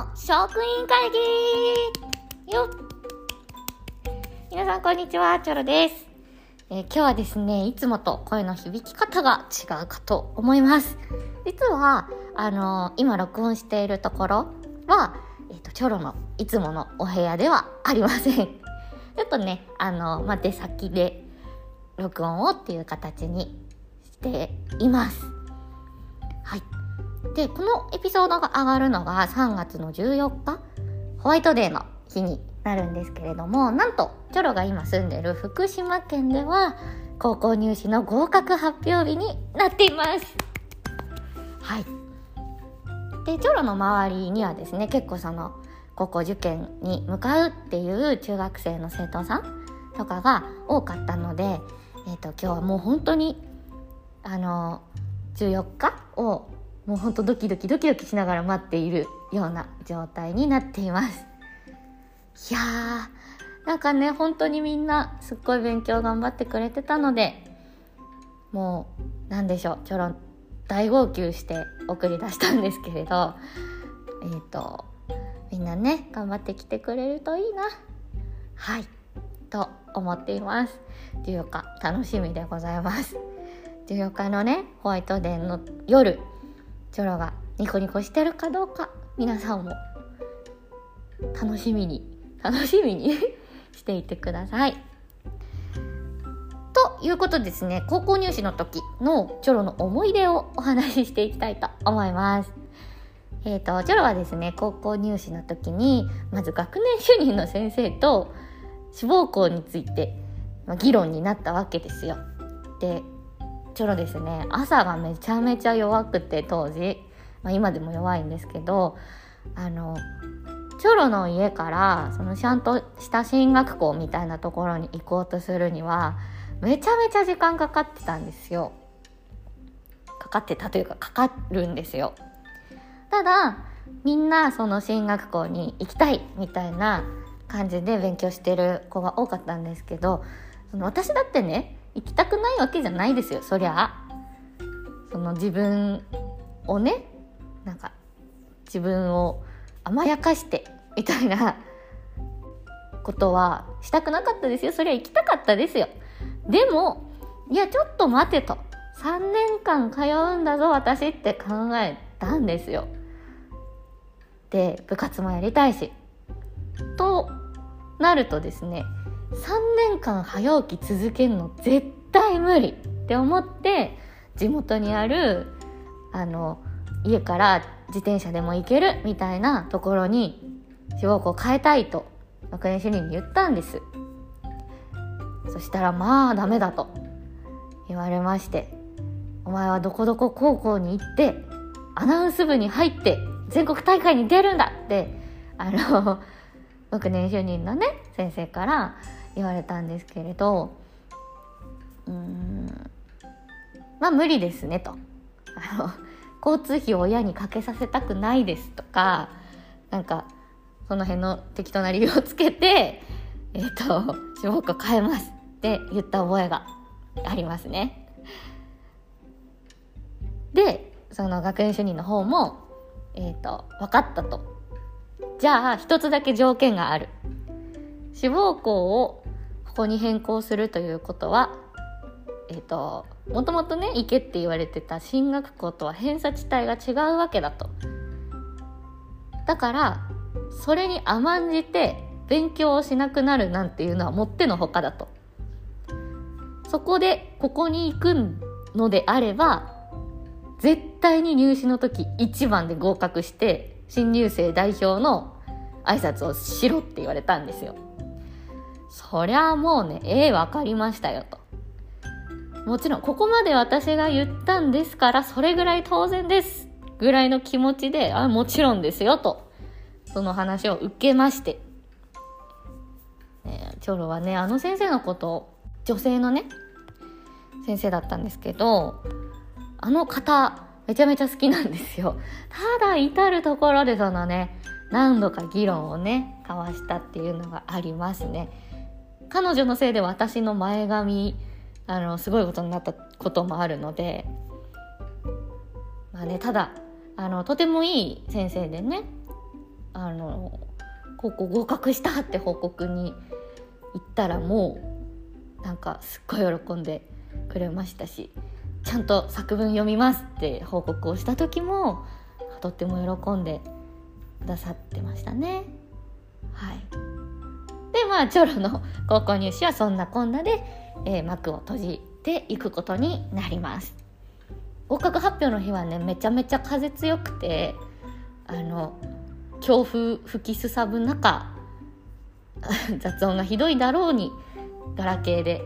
の職員会議よ皆さんこんにちは、チョロです。えー今日はですね、いつもと声の響き方が違うかと思います。実は、あのー今録音しているところは、えっ、と、チョロのいつものお部屋ではありません。ちょっとね、あのーまあ、出先で録音をっていう形にしています。はい。で、このエピソードが上がるのが3月の14日、ホワイトデーの日になるんですけれども、なんと、チョロが今住んでる福島県では、高校入試の合格発表日になっています。はい。で、チョロの周りにはですね、結構その、高校受験に向かうっていう中学生の生徒さんとかが多かったので、えっ、と、今日はもう本当に、あの、14日をもうほんとドキドキドキドキしながら待っているような状態になっています。いやー、なんかね、本当にみんなすっごい勉強頑張ってくれてたので、もう、なんでしょう、ちょろん、大号泣して送り出したんですけれど、えっ、と、みんなね、頑張ってきてくれるといいな。はい、と思っています。14日、楽しみでございます。14日のね、ホワイトデーの夜、チョロがニコニコしてるかどうか皆さんも楽しみに楽しみに していてください。ということですね高校入試の時のチョロの思い出をお話ししていきたいと思います。えっ、とチョロはですね高校入試の時にまず学年主任の先生と志望校について議論になったわけですよ。でチョロですね。朝がめちゃめちゃ弱くて当時、まあ、今でも弱いんですけどあのチョロの家からそのちゃんとした進学校みたいなところに行こうとするにはめちゃめちゃ時間かかってたんですよ。かかってたというかかかるんですよ。ただみんなその進学校に行きたいみたいな感じで勉強してる子が多かったんですけどその私だってね行きたくないわけじゃないですよそりゃ。その自分をねなんか自分を甘やかしてみたいなことはしたくなかったですよ。そりゃ行きたかったですよ。でもいやちょっと待てと。3年間通うんだぞ私って考えたんですよ。で部活もやりたいし。となるとですね3年間早起き続けるの絶対無理って思って地元にあるあの家から自転車でも行けるみたいなところに志望校変えたいと学年主任に言ったんです。そしたらまあダメだと言われましてお前はどこどこ高校に行ってアナウンス部に入って全国大会に出るんだってあの学年主任のね先生から。言われたんですけれどうんまあ無理ですねと。あの交通費を親にかけさせたくないですとかなんかその辺の適当な理由をつけてえっ、と志望校変えますって言った覚えがありますね。でその学年主任の方もえっ、と分かったと。じゃあ一つだけ条件がある。志望校をここに変更するということはえっ、ともともとね行けって言われてた進学校とは偏差値帯が違うわけだと。だからそれに甘んじて勉強をしなくなるなんていうのはもってのほかだと。そこでここに行くのであれば絶対に入試の時1番で合格して新入生代表の挨拶をしろって言われたんですよ。そりゃあもうねええわかりましたよと。もちろんここまで私が言ったんですからそれぐらい当然ですぐらいの気持ちであもちろんですよとその話を受けまして、ね、チョロはねあの先生のこと女性のね先生だったんですけどあの方めちゃめちゃ好きなんですよ。ただ至る所でそのね何度か議論をね交わしたっていうのがありますね。彼女のせいで私の前髪あのすごいことになったこともあるのでまあねただあのとてもいい先生でねあの高校合格したって報告に行ったらもうなんかすっごい喜んでくれましたしちゃんと作文読みますって報告をした時もとっても喜んでくださってましたね。はい、まあチョロの高校入試はそんなこんなで、えー、幕を閉じていくことになります。合格発表の日はねめちゃめちゃ風強くてあの強風吹きすさぶ中 雑音がひどいだろうにガラケーで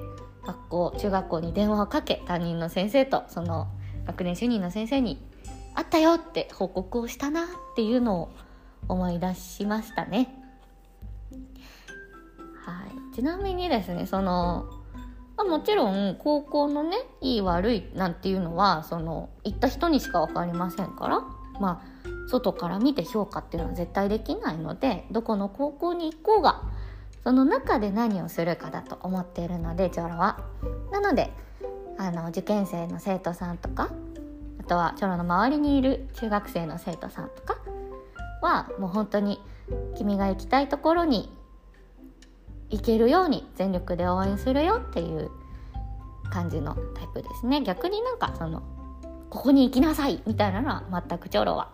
学校中学校に電話をかけ担任の先生とその学年主任の先生に「あったよ!」って報告をしたなっていうのを思い出しましたね。はい、ちなみにですねそのま、もちろん高校のねいい悪いなんていうのはその行った人にしか分かりませんからまあ外から見て評価っていうのは絶対できないのでどこの高校に行こうがその中で何をするかだと思っているのでチョロは。なのであの受験生の生徒さんとかあとはチョロの周りにいる中学生の生徒さんとかはもう本当に君が行きたいところにいけるように全力で応援するよっていう感じのタイプですね。逆になんかそのここに行きなさいみたいなのは全くチョロは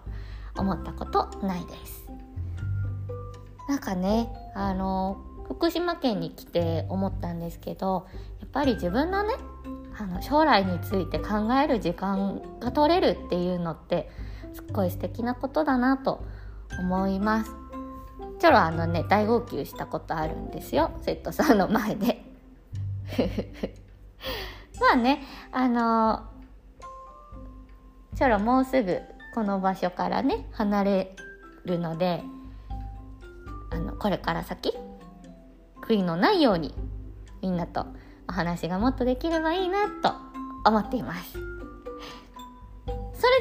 思ったことないです。なんかねあの福島県に来て思ったんですけどやっぱり自分のねあの将来について考える時間が取れるっていうのってすっごい素敵なことだなと思います。ちょろあのね大号泣したことあるんですよ。セットさんの前で。まあねあのちょろもうすぐこの場所からね離れるのであのこれから先悔いのないようにみんなとお話がもっとできればいいなと思っています。それ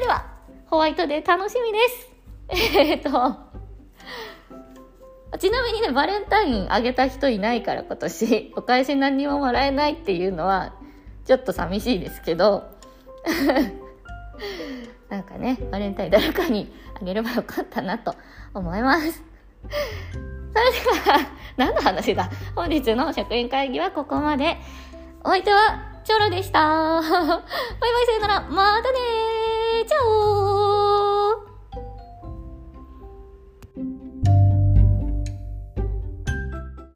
ではホワイトデー楽しみです。えっとちなみにね、バレンタインあげた人いないから今年、お返し何にももらえないっていうのは、ちょっと寂しいですけど、なんかね、バレンタイン誰かにあげればよかったなと思います。それでは、何の話だ？本日の職員会議はここまで。お相手は、チョロでした。バイバイさよなら。またねーチャオ